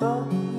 boat.